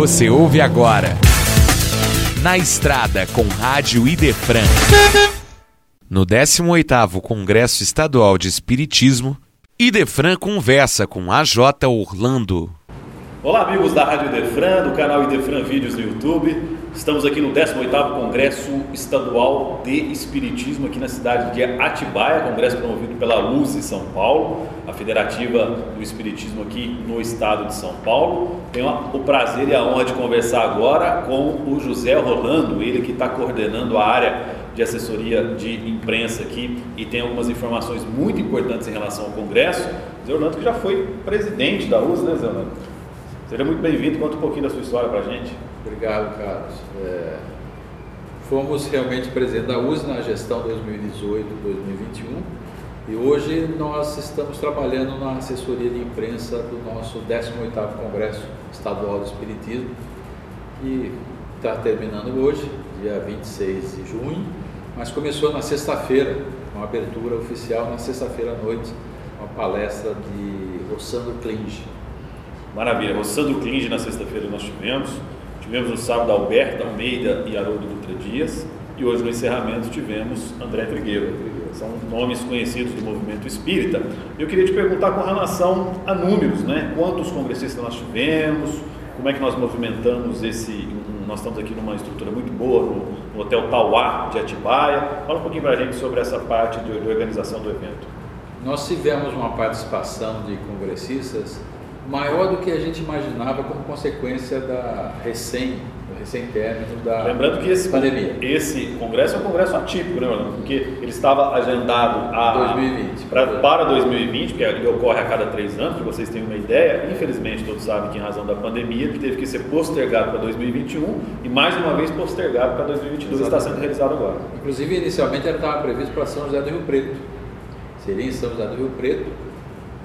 Você ouve agora. Na Estrada com Rádio Idefran. No 18º Congresso Estadual de Espiritismo, Idefran conversa com AJ Orlando. Olá, amigos da Rádio Idefran, do canal Idefran Vídeos no YouTube. Estamos aqui no 18º Congresso Estadual de Espiritismo aqui na cidade de Atibaia, congresso promovido pela Luz São Paulo, a federativa do Espiritismo aqui no estado de São Paulo. Tenho o prazer e a honra de conversar agora com o José Rolando, ele que está coordenando a área de assessoria de imprensa aqui e tem algumas informações muito importantes em relação ao congresso. Zé Orlando que já foi presidente da US, né Zé Orlando? Seja muito bem-vindo, conta um pouquinho da sua história para a gente. Obrigado, Carlos. É, fomos realmente presidente da USE na gestão 2018-2021 e hoje nós estamos trabalhando na assessoria de imprensa do nosso 18º Congresso Estadual do Espiritismo e está terminando hoje, dia 26 de junho, mas começou na sexta-feira, uma abertura oficial na sexta-feira à noite, uma palestra de Rossandro Klinge. Maravilha, Rossandro Klinge na sexta-feira nós tivemos, Tivemos no sábado Alberto Almeida e Haroldo Dutra Dias. E hoje no encerramento tivemos André Trigueiro. São nomes conhecidos do movimento espírita. Eu queria te perguntar com relação a números, né? Quantos congressistas nós tivemos? Como é que nós movimentamos esse. Nós estamos aqui numa estrutura muito boa no, no Hotel Tauá de Atibaia. Fala um pouquinho para a gente sobre essa parte de, de organização do evento. Nós tivemos uma participação de congressistas maior do que a gente imaginava como consequência da recém recém-término da Lembrando que esse, pandemia. esse congresso é um congresso atípico, né, Orlando? Porque ele estava agendado a, 2020. Pra, para 2020, porque ele ocorre a cada três anos, para vocês terem uma ideia. Infelizmente, todos sabem que em razão da pandemia, ele teve que ser postergado para 2021 e mais uma vez postergado para 2022. Exatamente. Está sendo realizado agora. Inclusive, inicialmente, ele estava previsto para São José do Rio Preto. Seria em São José do Rio Preto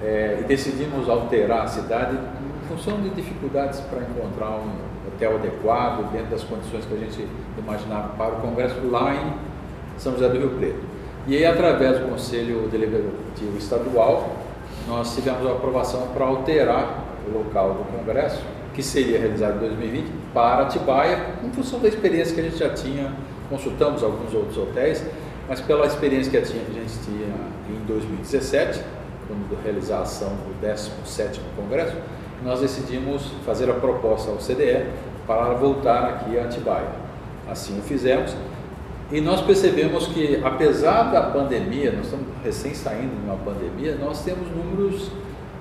é, e decidimos alterar a cidade em função de dificuldades para encontrar um hotel adequado dentro das condições que a gente imaginava para o congresso lá em São José do Rio Preto. E aí, através do Conselho Deliberativo Estadual, nós tivemos a aprovação para alterar o local do congresso, que seria realizado em 2020, para Atibaia, em função da experiência que a gente já tinha, consultamos alguns outros hotéis, mas pela experiência que a gente tinha em 2017, quando realizar a ação do 17º Congresso, nós decidimos fazer a proposta ao CDE para voltar aqui a Atibaia. Assim o fizemos e nós percebemos que, apesar da pandemia, nós estamos recém saindo de uma pandemia, nós temos números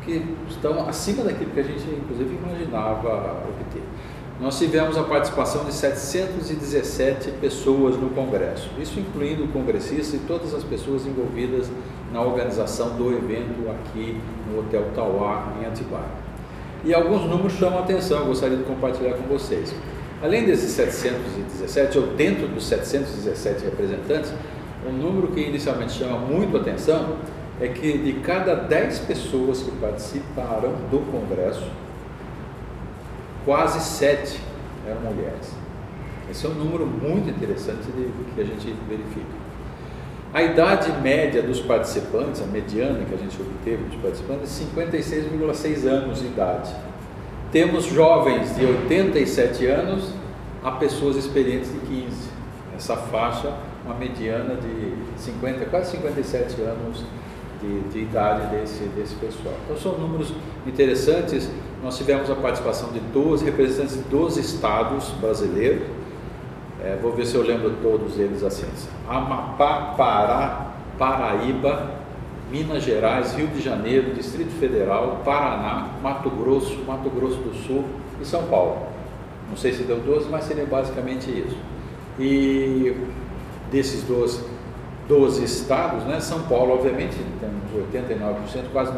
que estão acima daquilo que a gente, inclusive, imaginava obter. Nós tivemos a participação de 717 pessoas no Congresso, isso incluindo o congressista e todas as pessoas envolvidas na organização do evento aqui no Hotel Tauá, em Atibaia. E alguns números chamam a atenção, eu gostaria de compartilhar com vocês. Além desses 717, ou dentro dos 717 representantes, um número que inicialmente chama muito atenção é que de cada 10 pessoas que participaram do Congresso, quase sete eram mulheres. Esse é um número muito interessante de, que a gente verifica. A idade média dos participantes, a mediana que a gente obteve dos participantes, é 56,6 anos de idade. Temos jovens de 87 anos a pessoas experientes de 15. Essa faixa, uma mediana de 50, quase 57 anos de, de idade desse, desse pessoal. Então são números interessantes. Nós tivemos a participação de 12 representantes de 12 estados brasileiros. É, vou ver se eu lembro todos eles assim. Amapá, Pará, Paraíba, Minas Gerais, Rio de Janeiro, Distrito Federal, Paraná, Mato Grosso, Mato Grosso do Sul e São Paulo. Não sei se deu 12, mas seria basicamente isso. E desses 12 12 estados, né? São Paulo, obviamente, temos 89%, quase 90%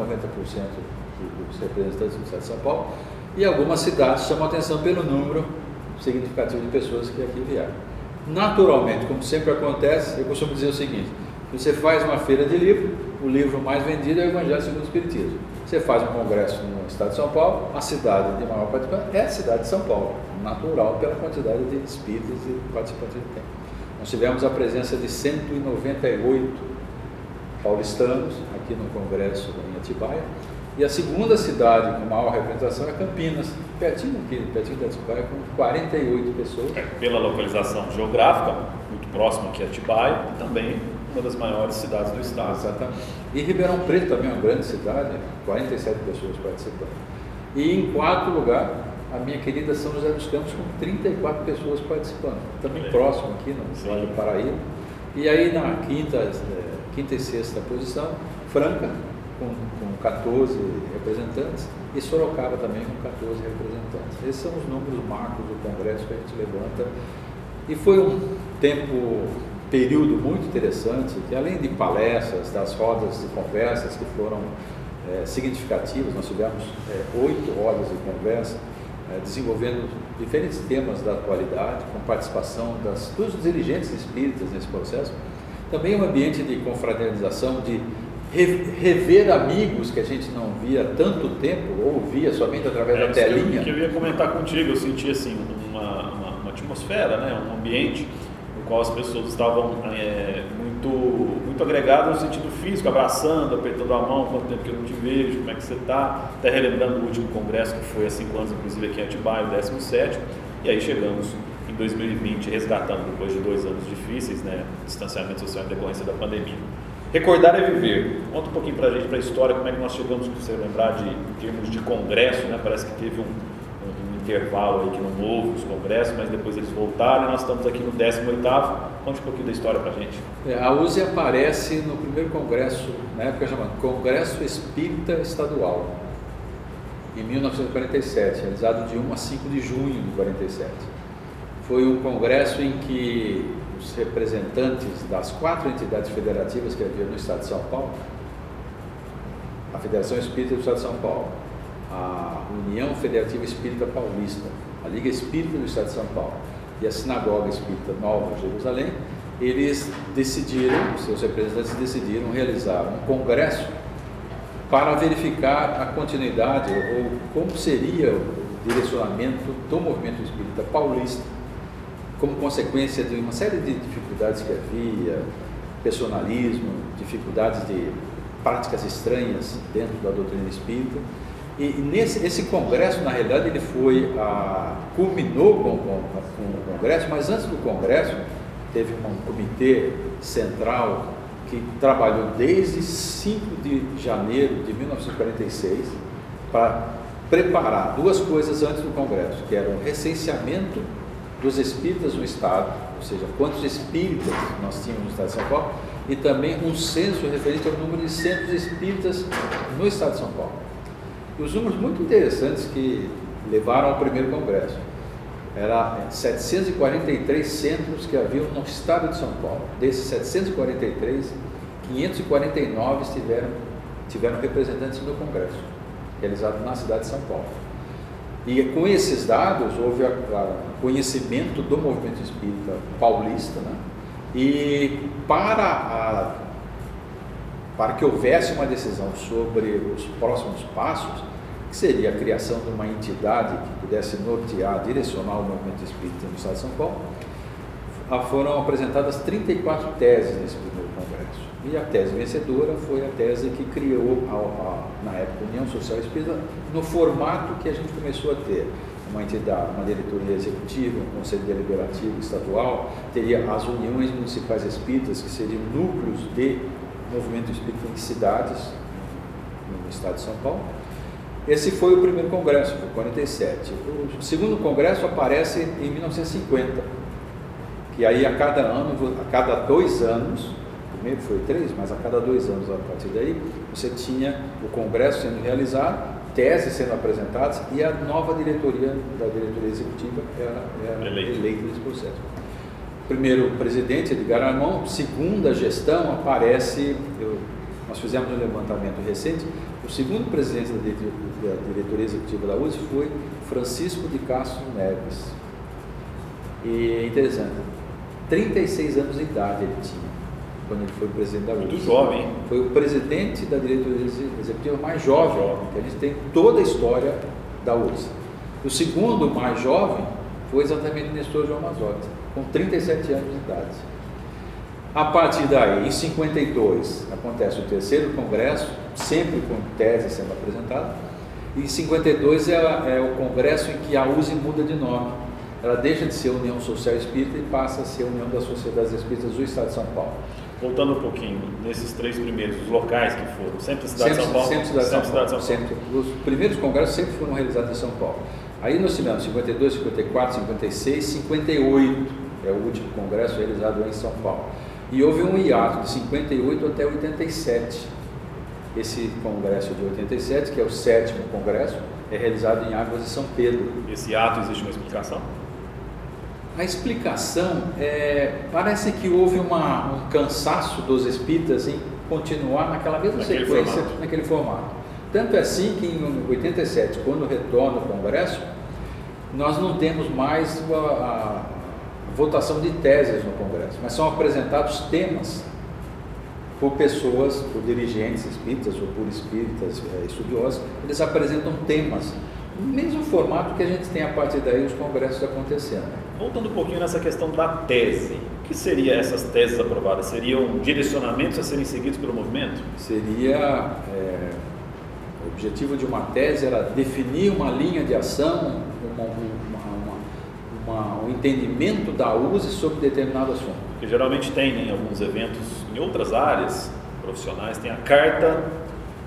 dos representantes do estado de São Paulo, e algumas cidades chamam atenção pelo número significativo de pessoas que aqui vieram. Naturalmente, como sempre acontece, eu costumo dizer o seguinte: você faz uma feira de livro, o livro mais vendido é o Evangelho segundo o Espiritismo. Você faz um congresso no estado de São Paulo, a cidade de maior participação é a cidade de São Paulo, natural pela quantidade de espíritos e participantes que tem. Nós tivemos a presença de 198 paulistanos aqui no Congresso em Atibaia E a segunda cidade com maior representação é Campinas, pertinho aqui, pertinho da Atibaia, com 48 pessoas. É, pela localização geográfica, muito próximo aqui a Atibaia, também uma das maiores cidades do estado. Exatamente. E Ribeirão Preto também é uma grande cidade, 47 pessoas participando. E em quarto lugar, a minha querida São José dos Campos, com 34 pessoas participando. Também é. próximo aqui no Vale do Paraíba. E aí na quinta, é, quinta e sexta posição, Franca, com, com 14 representantes, e Sorocaba também com 14 representantes. Esses são os números marcos do Congresso que a gente levanta. E foi um tempo, período muito interessante, que além de palestras, das rodas de conversas que foram é, significativas, nós tivemos é, oito rodas de conversa, é, desenvolvendo diferentes temas da atualidade, com participação das, dos dirigentes espíritas nesse processo. Também um ambiente de confraternização, de rever amigos que a gente não via há tanto tempo, ou via somente através é, da telinha. Que eu, que eu ia comentar contigo, eu senti assim, uma, uma, uma atmosfera, né? um ambiente no qual as pessoas estavam é, muito, muito agregadas no sentido físico, abraçando, apertando a mão, quanto tempo que eu não te vejo, como é que você está, até relembrando o último congresso que foi há cinco anos, inclusive aqui em Atibaia, o 17 e aí chegamos em 2020 resgatando depois de dois anos difíceis, né, distanciamento social em decorrência da pandemia. Recordar é viver. Conta um pouquinho para a gente, para a história, como é que nós chegamos, se você lembrar, de termos de congresso, né? parece que teve um, um, um intervalo aí que não houve os congressos, mas depois eles voltaram e nós estamos aqui no 18º. Conte um pouquinho da história para a gente. É, a USE aparece no primeiro congresso, na época chamado Congresso Espírita Estadual, em 1947, realizado de 1 a 5 de junho de 47. Foi um congresso em que os representantes das quatro entidades federativas que havia no Estado de São Paulo, a Federação Espírita do Estado de São Paulo, a União Federativa Espírita Paulista, a Liga Espírita do Estado de São Paulo e a Sinagoga Espírita Nova Jerusalém, eles decidiram, seus representantes decidiram realizar um congresso para verificar a continuidade ou como seria o direcionamento do movimento espírita paulista como consequência de uma série de dificuldades que havia, personalismo, dificuldades de práticas estranhas dentro da doutrina espírita. E nesse esse congresso, na realidade, ele foi, a, culminou com, com, com, o congresso, mas antes do congresso, teve um comitê central que trabalhou desde 5 de janeiro de 1946 para preparar duas coisas antes do congresso, que era o recenseamento dos espíritas no Estado, ou seja, quantos espíritas nós tínhamos no Estado de São Paulo, e também um censo referente ao número de centros espíritas no Estado de São Paulo. E os números muito interessantes que levaram ao primeiro congresso. Era 743 centros que haviam no estado de São Paulo. Desses 743, 549 tiveram, tiveram representantes no congresso, realizado na cidade de São Paulo. E com esses dados houve o conhecimento do movimento espírita paulista, né? e para, a, para que houvesse uma decisão sobre os próximos passos, que seria a criação de uma entidade que pudesse nortear, direcionar o movimento espírita no Estado de São Paulo, foram apresentadas 34 teses nesse primeiro congresso. E a tese vencedora foi a tese que criou, a, a, na época, a União Social Espírita, no formato que a gente começou a ter. Uma entidade, uma diretoria executiva, um conselho deliberativo estadual, teria as uniões municipais espíritas, que seriam núcleos de movimento espírita em cidades, no estado de São Paulo. Esse foi o primeiro congresso, foi 47. O segundo congresso aparece em 1950, que aí a cada ano, a cada dois anos, primeiro foi três, mas a cada dois anos a partir daí, você tinha o congresso sendo realizado, teses sendo apresentadas e a nova diretoria da diretoria executiva era, era eleita. eleita nesse processo. Primeiro, presidente Edgar Armão, segunda gestão aparece, eu, nós fizemos um levantamento recente, o segundo presidente da diretoria, da diretoria executiva da USE foi Francisco de Castro Neves. E é interessante, 36 anos de idade ele tinha quando ele foi presidente da USP. Muito jovem. Foi o presidente da diretoria executiva mais jovem, jovem. que a gente tem toda a história da USP. O segundo mais jovem foi exatamente o Nestor João Mazotti, com 37 anos de idade. A partir daí, em 52, acontece o terceiro congresso, sempre com tese sendo apresentada. E em 52 é, é o congresso em que a USE muda de nome. Ela deixa de ser União Social Espírita e passa a ser União das Sociedades Espíritas do Estado de São Paulo. Voltando um pouquinho, nesses três primeiros, os locais que foram, sempre cidade sempre, de São Paulo? Sempre cidade, sempre São Paulo, cidade de São Paulo. Sempre. Os primeiros congressos sempre foram realizados em São Paulo. Aí nós tivemos 52, 54, 56, 58, é o último congresso realizado em São Paulo. E houve um hiato de 58 até 87. Esse congresso de 87, que é o sétimo congresso, é realizado em Águas de São Pedro. Esse ato existe uma explicação? A explicação é, parece que houve uma, um cansaço dos espíritas em continuar naquela mesma Naquele sequência, formato. naquele formato. Tanto é assim que em 87, quando retorna o Congresso, nós não temos mais a, a votação de teses no Congresso, mas são apresentados temas por pessoas, por dirigentes espíritas ou por espíritas eh, estudiosos, eles apresentam temas, mesmo formato que a gente tem a partir daí os congressos acontecendo. Voltando um pouquinho nessa questão da tese, o que seriam essas teses aprovadas? Seriam direcionamentos a serem seguidos pelo movimento? Seria é, o objetivo de uma tese era definir uma linha de ação, uma, uma, uma, um entendimento da USE sobre determinado assunto. Porque geralmente tem em alguns eventos, em outras áreas profissionais, tem a carta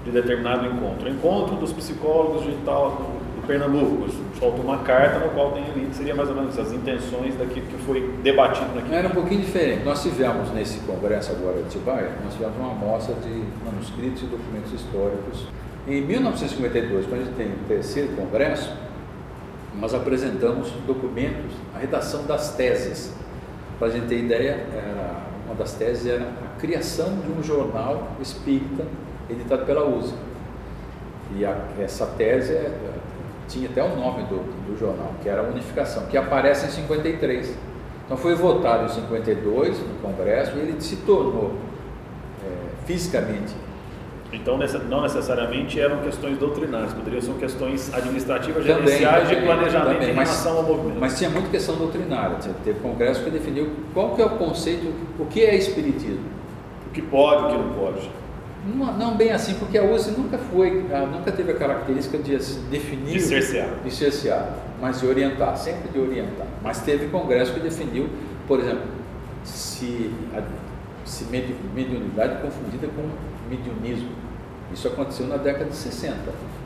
de determinado encontro. O encontro dos psicólogos de tal, Pernambuco, solta uma carta no qual tem ali, seria mais ou menos as intenções daquilo que foi debatido naquele Era um pouquinho diferente. Nós tivemos nesse congresso agora de Atibaia, nós tivemos uma amostra de manuscritos e documentos históricos. Em 1952, quando a gente tem o terceiro congresso, nós apresentamos documentos, a redação das teses. Para a gente ter ideia, era, uma das teses era a criação de um jornal espírita editado pela USE. E a, essa tese é, tinha até o nome do, do, jornal, que era a Unificação, que aparece em 53. Então foi votado em 52 no Congresso e ele se tornou é, fisicamente. Então não necessariamente eram questões doutrinárias, poderiam ser questões administrativas, gerenciais de planejamento também, em relação ao movimento. Mas tinha muita questão doutrinária. Teve congresso que definiu qual que é o conceito, o que é espiritismo. O que pode, o que não pode. Não, não, bem assim, porque a USE nunca foi, nunca teve a característica de definir, de cercear. de cercear, mas de orientar, sempre de orientar. Mas teve congresso que definiu, por exemplo, se, se mediunidade confundida com mediunismo. Isso aconteceu na década de 60.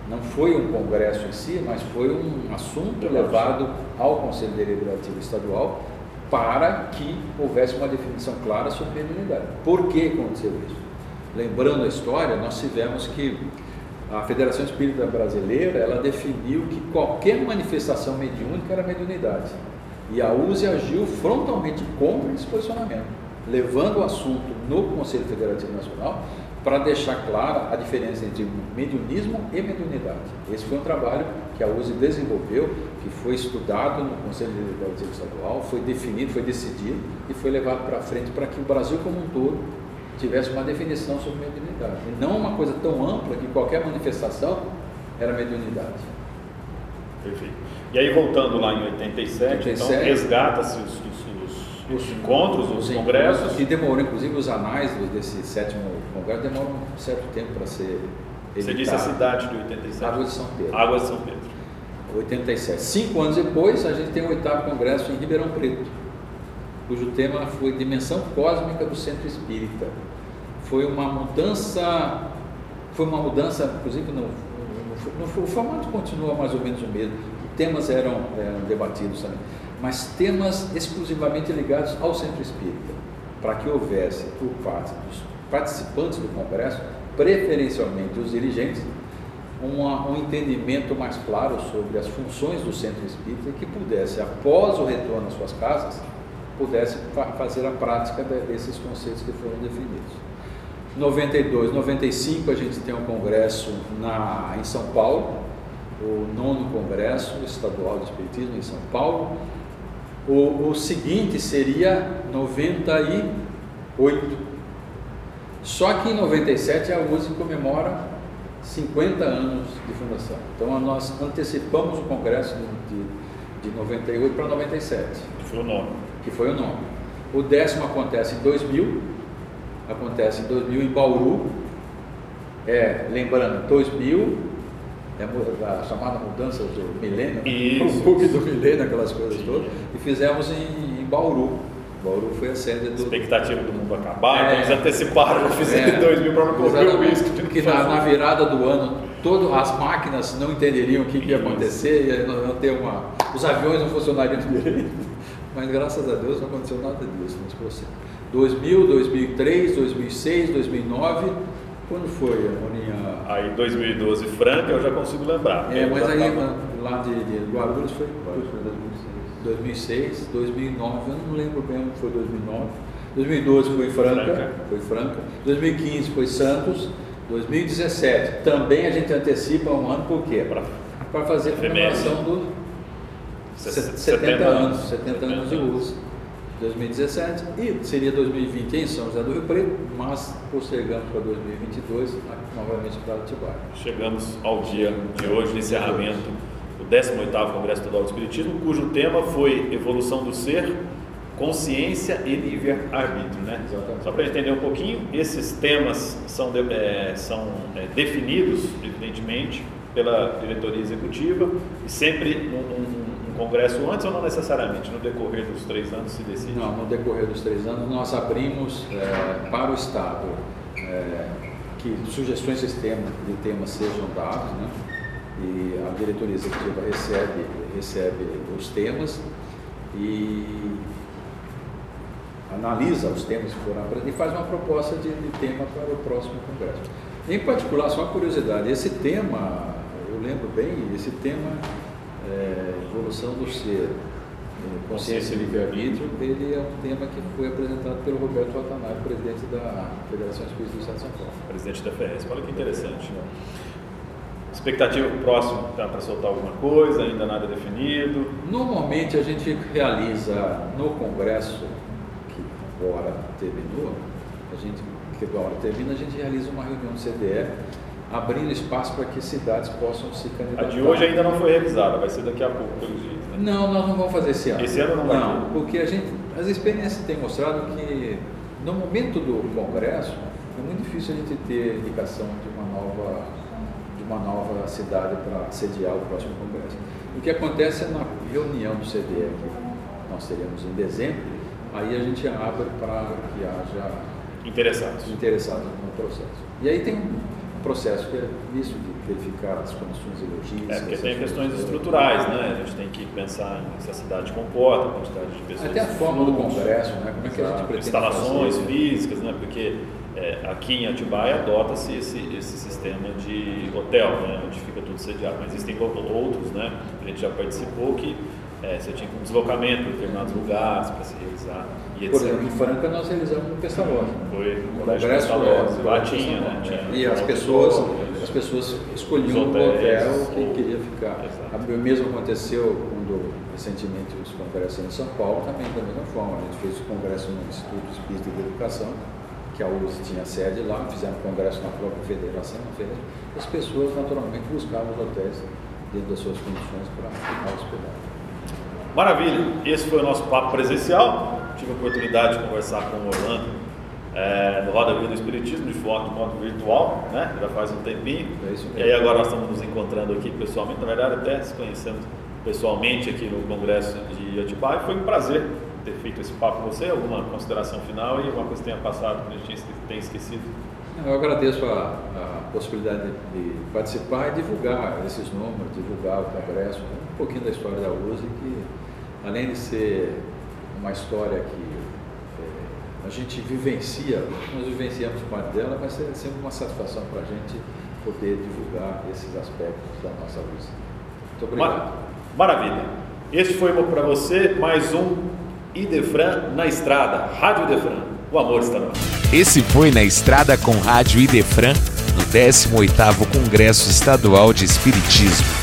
Não foi um congresso em si, mas foi um assunto levado ao Conselho Deliberativo Estadual para que houvesse uma definição clara sobre mediunidade. Por que aconteceu isso? Lembrando a história, nós tivemos que a Federação Espírita Brasileira, ela definiu que qualquer manifestação mediúnica era mediunidade. E a USE agiu frontalmente contra esse posicionamento, levando o assunto no Conselho Federativo Nacional para deixar clara a diferença entre mediunismo e mediunidade. Esse foi um trabalho que a USE desenvolveu, que foi estudado no Conselho Deliberativo Estadual, foi definido, foi decidido e foi levado para frente para que o Brasil como um todo tivesse uma definição sobre mediunidade. E não uma coisa tão ampla que qualquer manifestação era mediunidade. Perfeito. E aí, voltando lá em 87, 87 então resgata-se os, os, os, encontros, os, os congressos. Que demorou, inclusive, os anais desse sétimo congresso demoram um certo tempo para ser. Editado. Você disse a cidade de 87? Águas de São Pedro. Águas de São Pedro. 87. Cinco anos depois, a gente tem o oitavo congresso em Ribeirão Preto cujo tema foi Dimensão Cósmica do Centro Espírita. Foi uma mudança, foi uma mudança, inclusive, no, o formato continua mais ou menos o mesmo, temas eram, eram debatidos também, mas temas exclusivamente ligados ao Centro Espírita, para que houvesse, por parte dos participantes do Congresso, preferencialmente os dirigentes, uma, um entendimento mais claro sobre as funções do Centro Espírita que pudesse, após o retorno às suas casas, pudesse fa fazer a prática de, desses conceitos que foram definidos. 92, 95 a gente tem um congresso na, em São Paulo, o nono congresso estadual de espiritismo em São Paulo. O, o seguinte seria 98. Só que em 97 a USE comemora 50 anos de fundação. Então nós antecipamos o congresso de, de, de 98 para 97. Que foi o nome que foi o nome. O décimo acontece em 2000, acontece em 2000 em Bauru. É, lembrando, 2000 é a chamada mudança do milênio, né? o bug do milênio, aquelas coisas Sim. todas, e fizemos em, em Bauru. Bauru foi a sede do. Expectativa do mundo acabar, é, então eles anteciparam, fizeram é, em 2000 para não correr o risco de que na, na, virada do ano, todas as máquinas não entenderiam o que, que ia acontecer, ia não ter uma. Os aviões não funcionariam direito. Mas graças a Deus não aconteceu nada disso nesse processo. 2000, 2003, 2006, 2009 quando foi a Moninha? Aí 2012 Franca eu já consigo lembrar. É, mas aí tava... lá de, de Guarulhos foi, foi 2006. 2006, 2009, eu não lembro bem foi 2009. 2012 foi Franca, Franca, foi Franca. 2015 foi Santos. 2017 também a gente antecipa um ano por quê? Para fazer a comemoração dos 70, 70 anos, 70 anos de luz. 2017 e seria 2020 em São José do Rio Preto, mas postergamos para 2022 novamente para Atibaia. Chegamos ao dia de hoje, de encerramento do 18º Congresso Estadual do Espiritismo, cujo tema foi Evolução do Ser, Consciência e Livre-Arbítrio. Né? Só para entender um pouquinho, esses temas são, de, é, são é, definidos, evidentemente, pela diretoria executiva e sempre num, congresso antes ou não necessariamente? No decorrer dos três anos se decide? Não, no decorrer dos três anos nós abrimos é, para o Estado é, que sugestões de tema, de temas sejam dados, né? e a diretoria executiva recebe, recebe os temas e analisa os temas que foram apresentados e faz uma proposta de, de tema para o próximo congresso. Em particular, só uma curiosidade, esse tema, eu lembro bem, esse tema é, evolução do ser, é, consciência e livre-arbítrio, ele é um tema que foi apresentado pelo Roberto Watanabe, presidente da Federação Espírita do Estado de São Paulo. Presidente da FES. Olha que interessante. Expectativa para o próximo tá, para soltar alguma coisa, ainda nada definido? Normalmente a gente realiza no Congresso, que agora terminou, a gente, que agora termina, a gente realiza uma reunião do CDE abrindo espaço para que cidades possam se candidatar. A de hoje ainda não foi realizada, vai ser daqui a pouco, pelo jeito. Né? Não, nós não vamos fazer esse ano. Esse ano não vai Não, porque a gente, as experiências têm mostrado que no momento do congresso é muito difícil a gente ter indicação de uma nova, de uma nova cidade para sediar o próximo congresso. O que acontece é na reunião do CDE que nós teremos em dezembro, aí a gente abre para que haja interessados. interessados no processo. E aí tem processo que é isso de verificar as condições logísticas. É, porque tem questões estruturais, né? A gente tem que pensar em se a cidade comporta, a quantidade de pessoas. Até a forma do congresso, né? Como é que a gente pretende Instalações fazer? físicas, né? Porque é, aqui em Atibaia adota-se esse, esse sistema de hotel, né? Onde fica tudo sediado. Mas existem outros, né? A gente já participou que é, você tinha um deslocamento em determinados lugares para se realizar. E Por exemplo, em Franca nós realizamos no Pestalozzi. Foi no Congresso é, lá tinha, né? Tinha, e as pessoas, as pessoas escolhiam o hotel que queria ficar. O mesmo aconteceu quando recentemente os congressos em São Paulo, também da mesma forma. A gente fez o congresso no Instituto Espírita de Educação, que a USE tinha sede lá, fizemos congresso na própria federação, na federação. As pessoas naturalmente buscavam os hotéis dentro das suas condições para ficar hospedados. Maravilha, esse foi o nosso papo presencial. Tive a oportunidade de conversar com o Orlando é, no Roda Vida do Espiritismo, de forma, de modo virtual, né? já faz um tempinho. É E aí agora nós estamos nos encontrando aqui pessoalmente, na verdade até se conhecendo pessoalmente aqui no Congresso de Atibaia. Foi um prazer ter feito esse papo com você. Alguma consideração final e alguma coisa que tenha passado que a gente tenha esquecido? Eu agradeço a, a possibilidade de, de participar e divulgar esses números, divulgar o Congresso, um pouquinho da história da USE, que além de ser uma história que é, a gente vivencia, nós vivenciamos parte dela, vai ser sempre uma satisfação para a gente poder divulgar esses aspectos da nossa luz. Muito obrigado. Maravilha. Este foi para você mais um Idefran na estrada, Rádio Idefran. O amor está no ar. Esse foi na estrada com Rádio Idefran no 18º Congresso Estadual de Espiritismo.